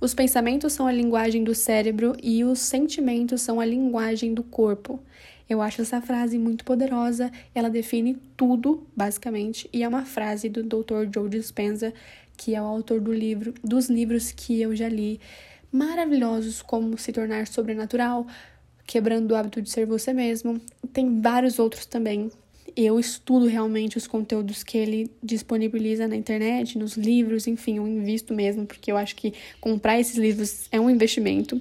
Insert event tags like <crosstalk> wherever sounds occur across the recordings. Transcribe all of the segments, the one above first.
Os pensamentos são a linguagem do cérebro e os sentimentos são a linguagem do corpo. Eu acho essa frase muito poderosa, ela define tudo, basicamente, e é uma frase do Dr. Joe Dispenza, que é o autor do livro, dos livros que eu já li, maravilhosos como Se Tornar Sobrenatural, Quebrando o Hábito de Ser Você Mesmo. Tem vários outros também eu estudo realmente os conteúdos que ele disponibiliza na internet, nos livros, enfim, eu invisto mesmo, porque eu acho que comprar esses livros é um investimento.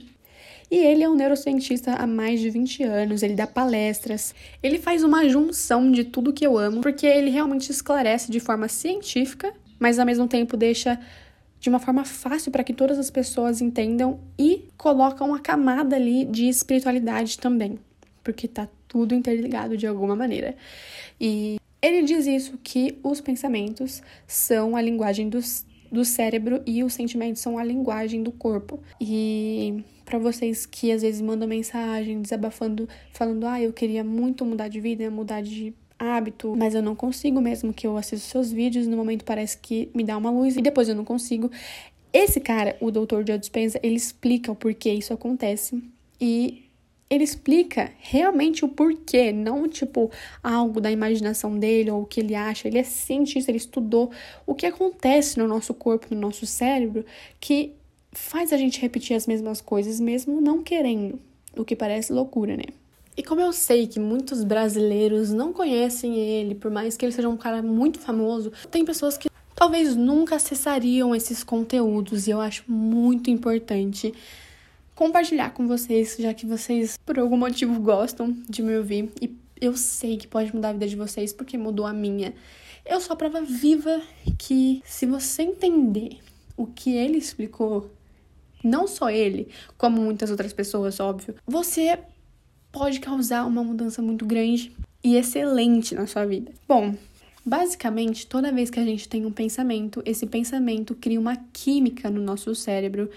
E ele é um neurocientista há mais de 20 anos, ele dá palestras, ele faz uma junção de tudo que eu amo, porque ele realmente esclarece de forma científica, mas ao mesmo tempo deixa de uma forma fácil para que todas as pessoas entendam e coloca uma camada ali de espiritualidade também, porque tá tudo interligado de alguma maneira. E ele diz isso que os pensamentos são a linguagem dos, do cérebro e os sentimentos são a linguagem do corpo. E para vocês que às vezes mandam mensagem desabafando, falando: "Ah, eu queria muito mudar de vida, mudar de hábito, mas eu não consigo mesmo que eu assisto seus vídeos, no momento parece que me dá uma luz e depois eu não consigo". Esse cara, o Dr. Joe Dispenza, ele explica o porquê isso acontece e ele explica realmente o porquê, não tipo algo da imaginação dele ou o que ele acha. Ele é cientista, ele estudou o que acontece no nosso corpo, no nosso cérebro, que faz a gente repetir as mesmas coisas mesmo não querendo, o que parece loucura, né? E como eu sei que muitos brasileiros não conhecem ele, por mais que ele seja um cara muito famoso, tem pessoas que talvez nunca acessariam esses conteúdos e eu acho muito importante compartilhar com vocês, já que vocês por algum motivo gostam de me ouvir e eu sei que pode mudar a vida de vocês porque mudou a minha. Eu sou a prova viva que se você entender o que ele explicou, não só ele, como muitas outras pessoas, óbvio, você pode causar uma mudança muito grande e excelente na sua vida. Bom, basicamente, toda vez que a gente tem um pensamento, esse pensamento cria uma química no nosso cérebro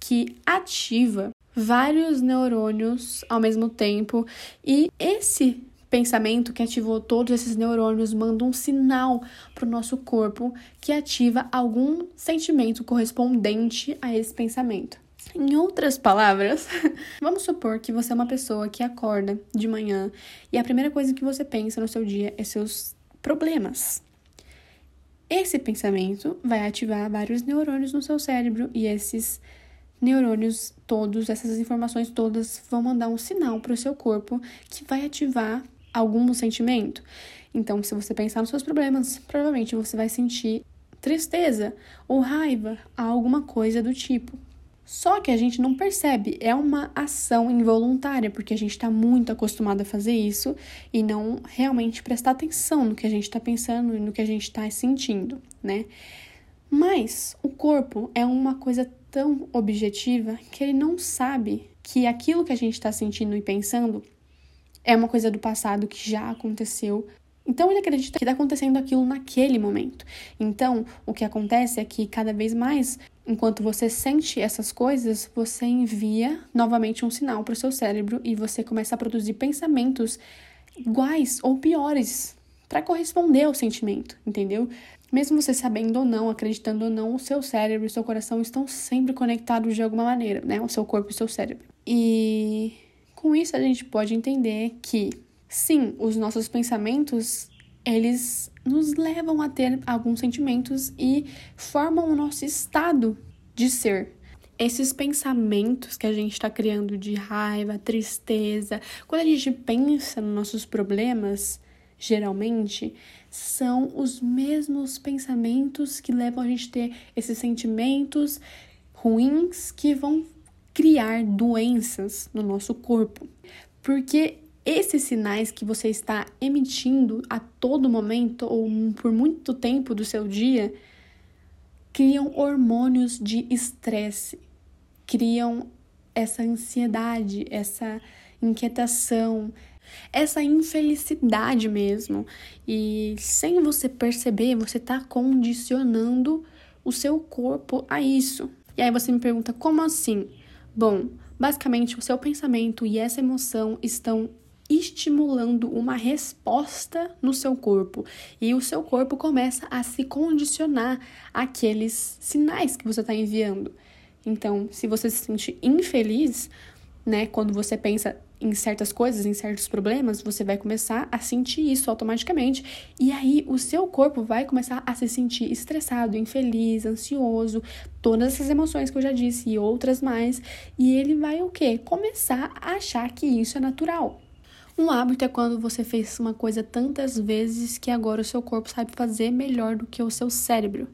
que ativa vários neurônios ao mesmo tempo e esse pensamento que ativou todos esses neurônios manda um sinal para o nosso corpo que ativa algum sentimento correspondente a esse pensamento. Em outras palavras, <laughs> vamos supor que você é uma pessoa que acorda de manhã e a primeira coisa que você pensa no seu dia é seus problemas. Esse pensamento vai ativar vários neurônios no seu cérebro e esses neurônios todos, essas informações todas vão mandar um sinal para o seu corpo que vai ativar algum sentimento. Então, se você pensar nos seus problemas, provavelmente você vai sentir tristeza ou raiva, alguma coisa do tipo. Só que a gente não percebe, é uma ação involuntária, porque a gente está muito acostumado a fazer isso e não realmente prestar atenção no que a gente está pensando e no que a gente está sentindo, né? Mas o corpo é uma coisa tão objetiva que ele não sabe que aquilo que a gente está sentindo e pensando é uma coisa do passado que já aconteceu. Então ele acredita que está acontecendo aquilo naquele momento. Então o que acontece é que cada vez mais, enquanto você sente essas coisas, você envia novamente um sinal para o seu cérebro e você começa a produzir pensamentos iguais ou piores para corresponder ao sentimento, entendeu? Mesmo você sabendo ou não, acreditando ou não, o seu cérebro e o seu coração estão sempre conectados de alguma maneira, né? O seu corpo e o seu cérebro. E com isso a gente pode entender que sim, os nossos pensamentos eles nos levam a ter alguns sentimentos e formam o nosso estado de ser. Esses pensamentos que a gente está criando de raiva, tristeza, quando a gente pensa nos nossos problemas, geralmente, são os mesmos pensamentos que levam a gente a ter esses sentimentos ruins que vão criar doenças no nosso corpo. Porque esses sinais que você está emitindo a todo momento ou por muito tempo do seu dia criam hormônios de estresse, criam essa ansiedade, essa inquietação, essa infelicidade mesmo. E sem você perceber, você está condicionando o seu corpo a isso. E aí você me pergunta, como assim? Bom, basicamente o seu pensamento e essa emoção estão estimulando uma resposta no seu corpo e o seu corpo começa a se condicionar àqueles sinais que você está enviando. Então, se você se sente infeliz, né, quando você pensa em certas coisas, em certos problemas, você vai começar a sentir isso automaticamente. E aí o seu corpo vai começar a se sentir estressado, infeliz, ansioso, todas essas emoções que eu já disse e outras mais. E ele vai o quê? Começar a achar que isso é natural. Um hábito é quando você fez uma coisa tantas vezes que agora o seu corpo sabe fazer melhor do que o seu cérebro.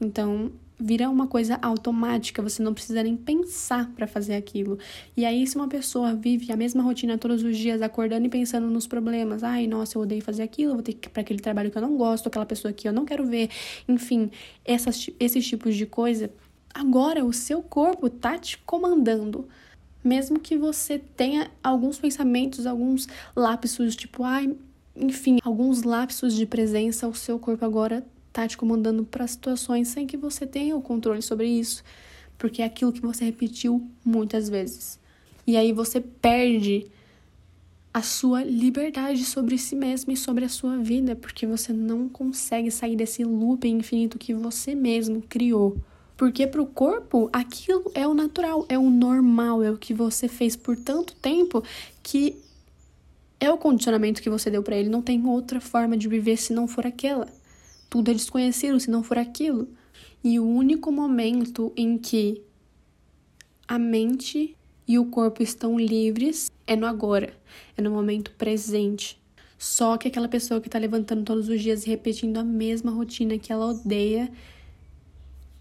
Então, vira uma coisa automática, você não precisa nem pensar para fazer aquilo. E aí, se uma pessoa vive a mesma rotina todos os dias, acordando e pensando nos problemas, ai, nossa, eu odeio fazer aquilo, vou ter que ir para aquele trabalho que eu não gosto, aquela pessoa que eu não quero ver, enfim, essas, esses tipos de coisa, agora o seu corpo tá te comandando. Mesmo que você tenha alguns pensamentos, alguns lapsos, tipo, ai, enfim, alguns lapsos de presença, o seu corpo agora tá te comandando para situações sem que você tenha o controle sobre isso, porque é aquilo que você repetiu muitas vezes. E aí você perde a sua liberdade sobre si mesmo e sobre a sua vida, porque você não consegue sair desse loop infinito que você mesmo criou. Porque para o corpo, aquilo é o natural, é o normal, é o que você fez por tanto tempo que é o condicionamento que você deu para ele. Não tem outra forma de viver se não for aquela. Tudo é desconhecido se não for aquilo. E o único momento em que a mente e o corpo estão livres é no agora, é no momento presente. Só que aquela pessoa que está levantando todos os dias e repetindo a mesma rotina que ela odeia,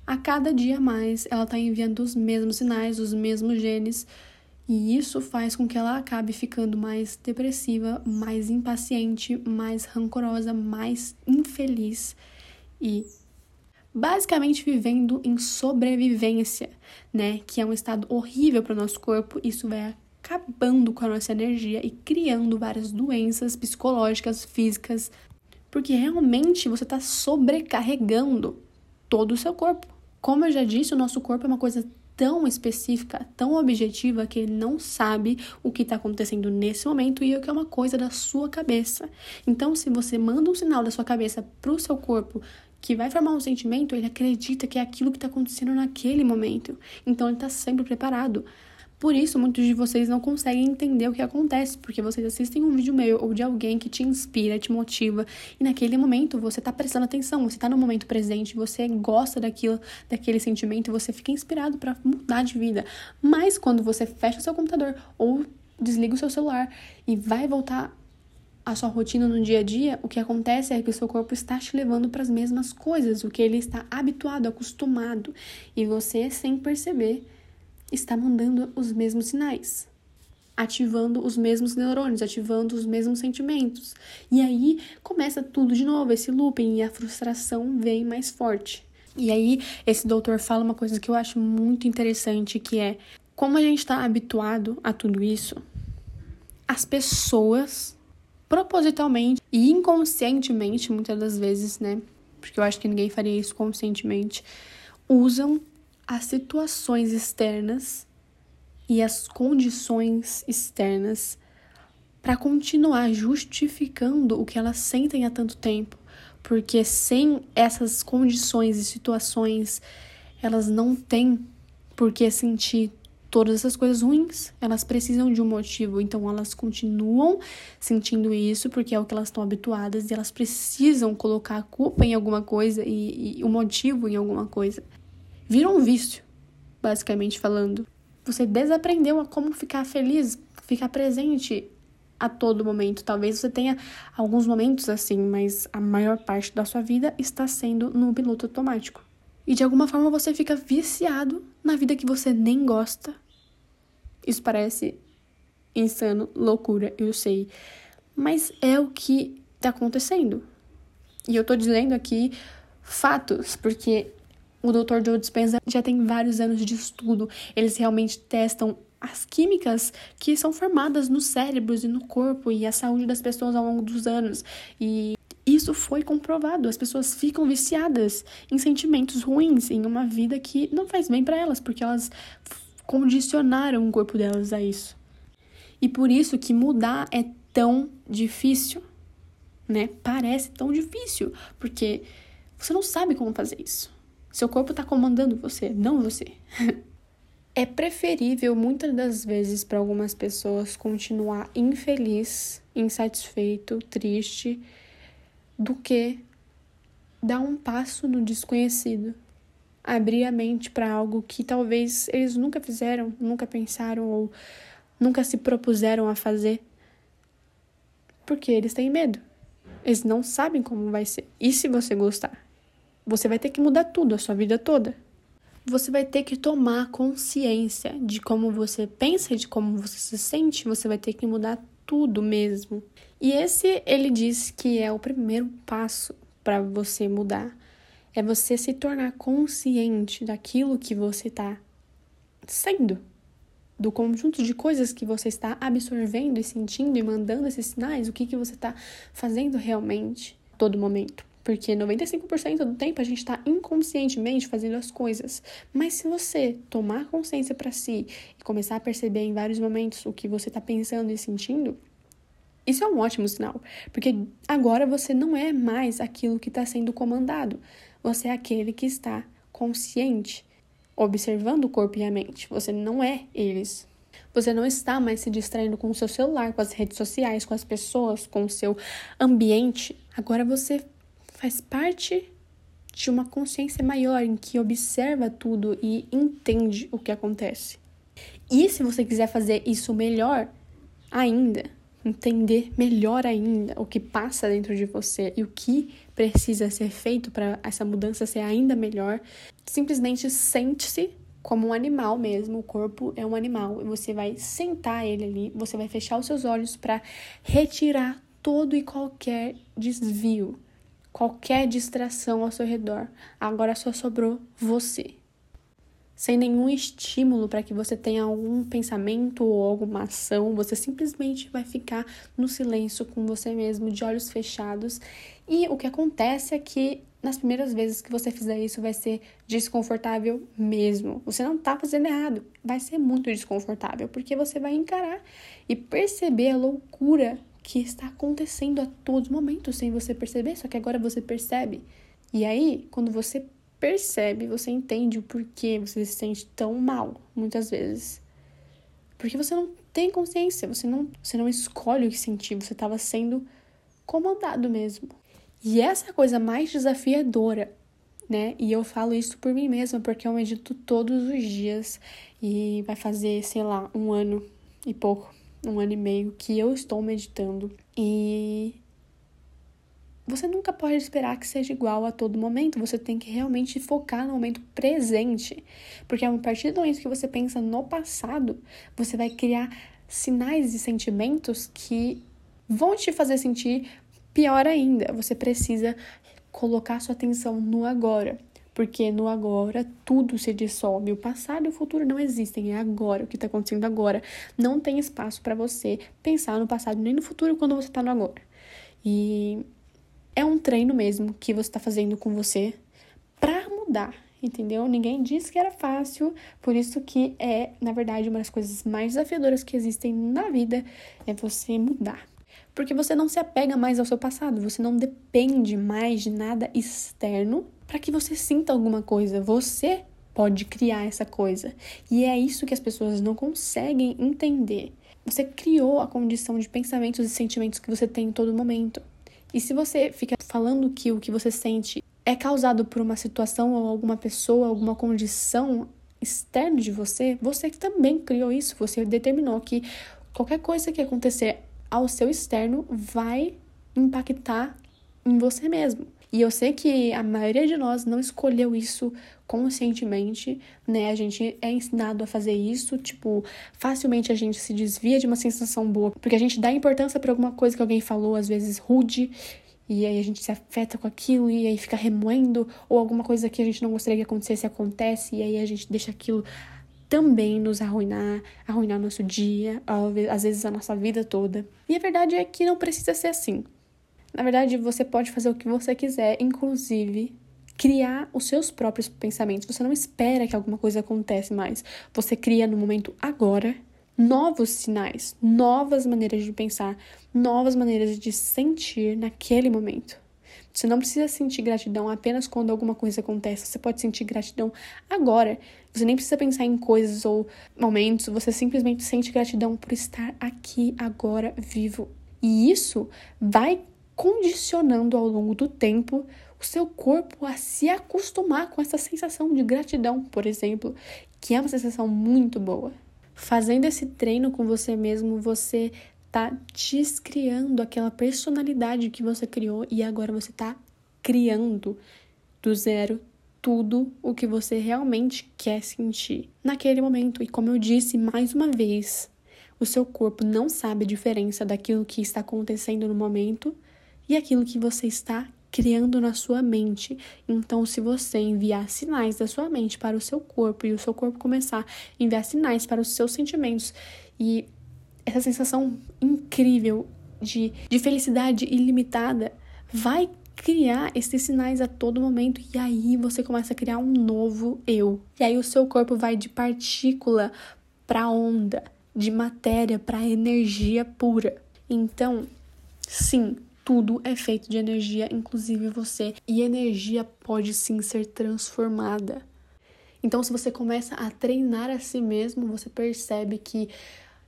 a cada dia mais ela está enviando os mesmos sinais, os mesmos genes, e isso faz com que ela acabe ficando mais depressiva, mais impaciente, mais rancorosa, mais infeliz e basicamente vivendo em sobrevivência, né? Que é um estado horrível para o nosso corpo. Isso vai acabando com a nossa energia e criando várias doenças psicológicas, físicas, porque realmente você está sobrecarregando todo o seu corpo. Como eu já disse, o nosso corpo é uma coisa tão específica, tão objetiva, que ele não sabe o que está acontecendo nesse momento e o que é uma coisa da sua cabeça. Então, se você manda um sinal da sua cabeça para o seu corpo que vai formar um sentimento, ele acredita que é aquilo que está acontecendo naquele momento. Então, ele está sempre preparado. Por isso, muitos de vocês não conseguem entender o que acontece, porque vocês assistem um vídeo meu ou de alguém que te inspira, te motiva, e naquele momento você tá prestando atenção, você tá no momento presente, você gosta daquilo, daquele sentimento, você fica inspirado para mudar de vida. Mas quando você fecha o seu computador ou desliga o seu celular e vai voltar a sua rotina no dia a dia, o que acontece é que o seu corpo está te levando para as mesmas coisas, o que ele está habituado, acostumado, e você, sem perceber, está mandando os mesmos sinais, ativando os mesmos neurônios, ativando os mesmos sentimentos. E aí começa tudo de novo, esse looping, e a frustração vem mais forte. E aí, esse doutor fala uma coisa que eu acho muito interessante, que é como a gente está habituado a tudo isso, as pessoas propositalmente e inconscientemente, muitas das vezes, né? Porque eu acho que ninguém faria isso conscientemente, usam as situações externas e as condições externas para continuar justificando o que elas sentem há tanto tempo, porque sem essas condições e situações, elas não têm por que sentir todas essas coisas ruins. Elas precisam de um motivo, então elas continuam sentindo isso porque é o que elas estão habituadas e elas precisam colocar a culpa em alguma coisa e, e o motivo em alguma coisa vira um vício, basicamente falando. Você desaprendeu a como ficar feliz, ficar presente a todo momento. Talvez você tenha alguns momentos assim, mas a maior parte da sua vida está sendo no piloto automático. E de alguma forma você fica viciado na vida que você nem gosta. Isso parece insano, loucura, eu sei. Mas é o que está acontecendo. E eu tô dizendo aqui fatos, porque o Dr. Joe Dispenza já tem vários anos de estudo. Eles realmente testam as químicas que são formadas nos cérebros e no corpo e a saúde das pessoas ao longo dos anos. E isso foi comprovado. As pessoas ficam viciadas em sentimentos ruins, em uma vida que não faz bem para elas, porque elas condicionaram o corpo delas a isso. E por isso que mudar é tão difícil, né? Parece tão difícil, porque você não sabe como fazer isso. Seu corpo está comandando você, não você. <laughs> É preferível muitas das vezes para algumas pessoas continuar infeliz, insatisfeito, triste, do que dar um passo no desconhecido, abrir a mente para algo que talvez eles nunca fizeram, nunca pensaram ou nunca se propuseram a fazer. Porque eles têm medo. Eles não sabem como vai ser. E se você gostar? Você vai ter que mudar tudo, a sua vida toda. Você vai ter que tomar consciência de como você pensa, de como você se sente, você vai ter que mudar tudo mesmo. E esse ele diz que é o primeiro passo para você mudar. É você se tornar consciente daquilo que você está sendo, do conjunto de coisas que você está absorvendo e sentindo e mandando esses sinais, o que, que você está fazendo realmente todo momento. Porque 95% do tempo a gente está inconscientemente fazendo as coisas. Mas se você tomar consciência para si e começar a perceber em vários momentos o que você está pensando e sentindo, isso é um ótimo sinal. Porque agora você não é mais aquilo que está sendo comandado. Você é aquele que está consciente, observando o corpo e a mente. Você não é eles. Você não está mais se distraindo com o seu celular, com as redes sociais, com as pessoas, com o seu ambiente. Agora você faz parte de uma consciência maior em que observa tudo e entende o que acontece. E se você quiser fazer isso melhor ainda, entender melhor ainda o que passa dentro de você e o que precisa ser feito para essa mudança ser ainda melhor, simplesmente sente-se como um animal mesmo, o corpo é um animal, e você vai sentar ele ali, você vai fechar os seus olhos para retirar todo e qualquer desvio qualquer distração ao seu redor. Agora só sobrou você. Sem nenhum estímulo para que você tenha algum pensamento ou alguma ação, você simplesmente vai ficar no silêncio com você mesmo, de olhos fechados. E o que acontece é que nas primeiras vezes que você fizer isso vai ser desconfortável mesmo. Você não tá fazendo errado, vai ser muito desconfortável, porque você vai encarar e perceber a loucura que está acontecendo a todo momento sem você perceber, só que agora você percebe. E aí, quando você percebe, você entende o porquê você se sente tão mal, muitas vezes. Porque você não tem consciência, você não, você não escolhe o que sentir, você estava sendo comandado mesmo. E essa é coisa mais desafiadora, né? E eu falo isso por mim mesma, porque eu medito todos os dias e vai fazer, sei lá, um ano e pouco um ano e meio que eu estou meditando e você nunca pode esperar que seja igual a todo momento. Você tem que realmente focar no momento presente. Porque a partir do momento que você pensa no passado, você vai criar sinais e sentimentos que vão te fazer sentir pior ainda. Você precisa colocar sua atenção no agora. Porque no agora tudo se dissolve. O passado e o futuro não existem. É agora, o que está acontecendo agora. Não tem espaço para você pensar no passado nem no futuro quando você está no agora. E é um treino mesmo que você está fazendo com você para mudar, entendeu? Ninguém disse que era fácil, por isso que é, na verdade, uma das coisas mais desafiadoras que existem na vida é você mudar. Porque você não se apega mais ao seu passado, você não depende mais de nada externo para que você sinta alguma coisa. Você pode criar essa coisa. E é isso que as pessoas não conseguem entender. Você criou a condição de pensamentos e sentimentos que você tem em todo momento. E se você fica falando que o que você sente é causado por uma situação ou alguma pessoa, alguma condição externa de você, você também criou isso. Você determinou que qualquer coisa que acontecer ao seu externo vai impactar em você mesmo. E eu sei que a maioria de nós não escolheu isso conscientemente, né? A gente é ensinado a fazer isso, tipo, facilmente a gente se desvia de uma sensação boa, porque a gente dá importância para alguma coisa que alguém falou, às vezes rude, e aí a gente se afeta com aquilo e aí fica remoendo, ou alguma coisa que a gente não gostaria que acontecesse acontece, e aí a gente deixa aquilo também nos arruinar, arruinar nosso dia, às vezes a nossa vida toda. E a verdade é que não precisa ser assim. Na verdade, você pode fazer o que você quiser, inclusive criar os seus próprios pensamentos. Você não espera que alguma coisa aconteça mais. Você cria no momento agora novos sinais, novas maneiras de pensar, novas maneiras de sentir naquele momento. Você não precisa sentir gratidão apenas quando alguma coisa acontece. Você pode sentir gratidão agora. Você nem precisa pensar em coisas ou momentos. Você simplesmente sente gratidão por estar aqui agora vivo. E isso vai condicionando ao longo do tempo o seu corpo a se acostumar com essa sensação de gratidão, por exemplo, que é uma sensação muito boa. Fazendo esse treino com você mesmo, você tá descriando aquela personalidade que você criou e agora você tá criando do zero tudo o que você realmente quer sentir naquele momento. E como eu disse mais uma vez, o seu corpo não sabe a diferença daquilo que está acontecendo no momento e aquilo que você está criando na sua mente. Então, se você enviar sinais da sua mente para o seu corpo e o seu corpo começar a enviar sinais para os seus sentimentos e essa sensação incrível de, de felicidade ilimitada vai criar esses sinais a todo momento e aí você começa a criar um novo eu. E aí o seu corpo vai de partícula para onda, de matéria para energia pura. Então, sim, tudo é feito de energia, inclusive você, e energia pode sim ser transformada. Então, se você começa a treinar a si mesmo, você percebe que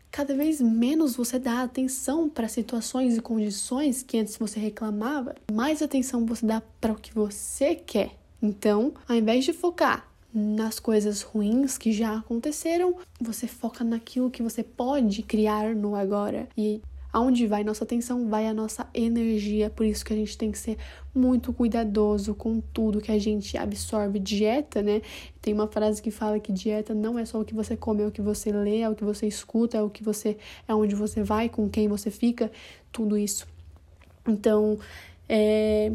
cada vez menos você dá atenção para situações e condições que antes você reclamava, mais atenção você dá para o que você quer. Então, ao invés de focar nas coisas ruins que já aconteceram, você foca naquilo que você pode criar no agora. E Aonde vai nossa atenção, vai a nossa energia. Por isso que a gente tem que ser muito cuidadoso com tudo que a gente absorve. Dieta, né? Tem uma frase que fala que dieta não é só o que você come, é o que você lê, é o que você escuta, é o que você é onde você vai, com quem você fica, tudo isso. Então, é,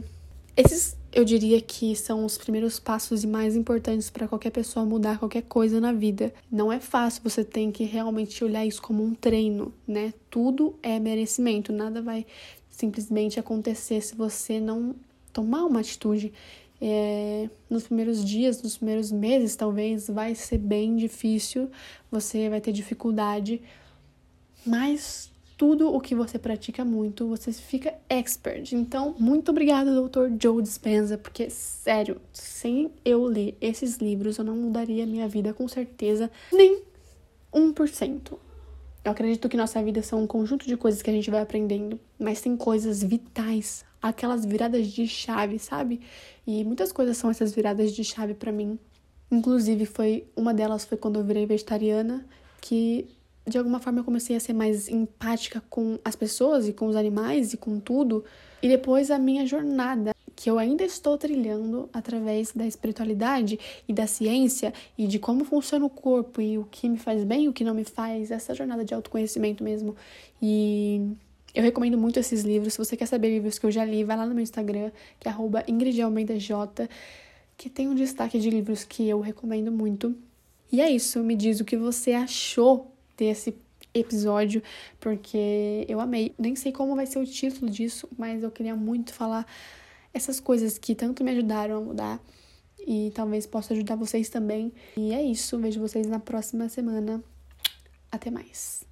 esses eu diria que são os primeiros passos e mais importantes para qualquer pessoa mudar qualquer coisa na vida. Não é fácil, você tem que realmente olhar isso como um treino, né? Tudo é merecimento, nada vai simplesmente acontecer se você não tomar uma atitude. É, nos primeiros dias, nos primeiros meses, talvez vai ser bem difícil, você vai ter dificuldade, mas tudo o que você pratica muito, você fica expert. Então, muito obrigada, Dr. Joe Dispenza, porque, sério, sem eu ler esses livros, eu não mudaria minha vida com certeza, nem 1%. Eu acredito que nossa vida são um conjunto de coisas que a gente vai aprendendo, mas tem coisas vitais, aquelas viradas de chave, sabe? E muitas coisas são essas viradas de chave para mim. Inclusive, foi uma delas foi quando eu virei vegetariana, que de alguma forma eu comecei a ser mais empática com as pessoas e com os animais e com tudo. E depois a minha jornada, que eu ainda estou trilhando através da espiritualidade e da ciência e de como funciona o corpo e o que me faz bem o que não me faz, essa jornada de autoconhecimento mesmo. E eu recomendo muito esses livros. Se você quer saber livros que eu já li, vai lá no meu Instagram, que é @ingridalmeidaj, que tem um destaque de livros que eu recomendo muito. E é isso, me diz o que você achou ter esse episódio, porque eu amei. Nem sei como vai ser o título disso, mas eu queria muito falar essas coisas que tanto me ajudaram a mudar e talvez possa ajudar vocês também. E é isso, vejo vocês na próxima semana. Até mais.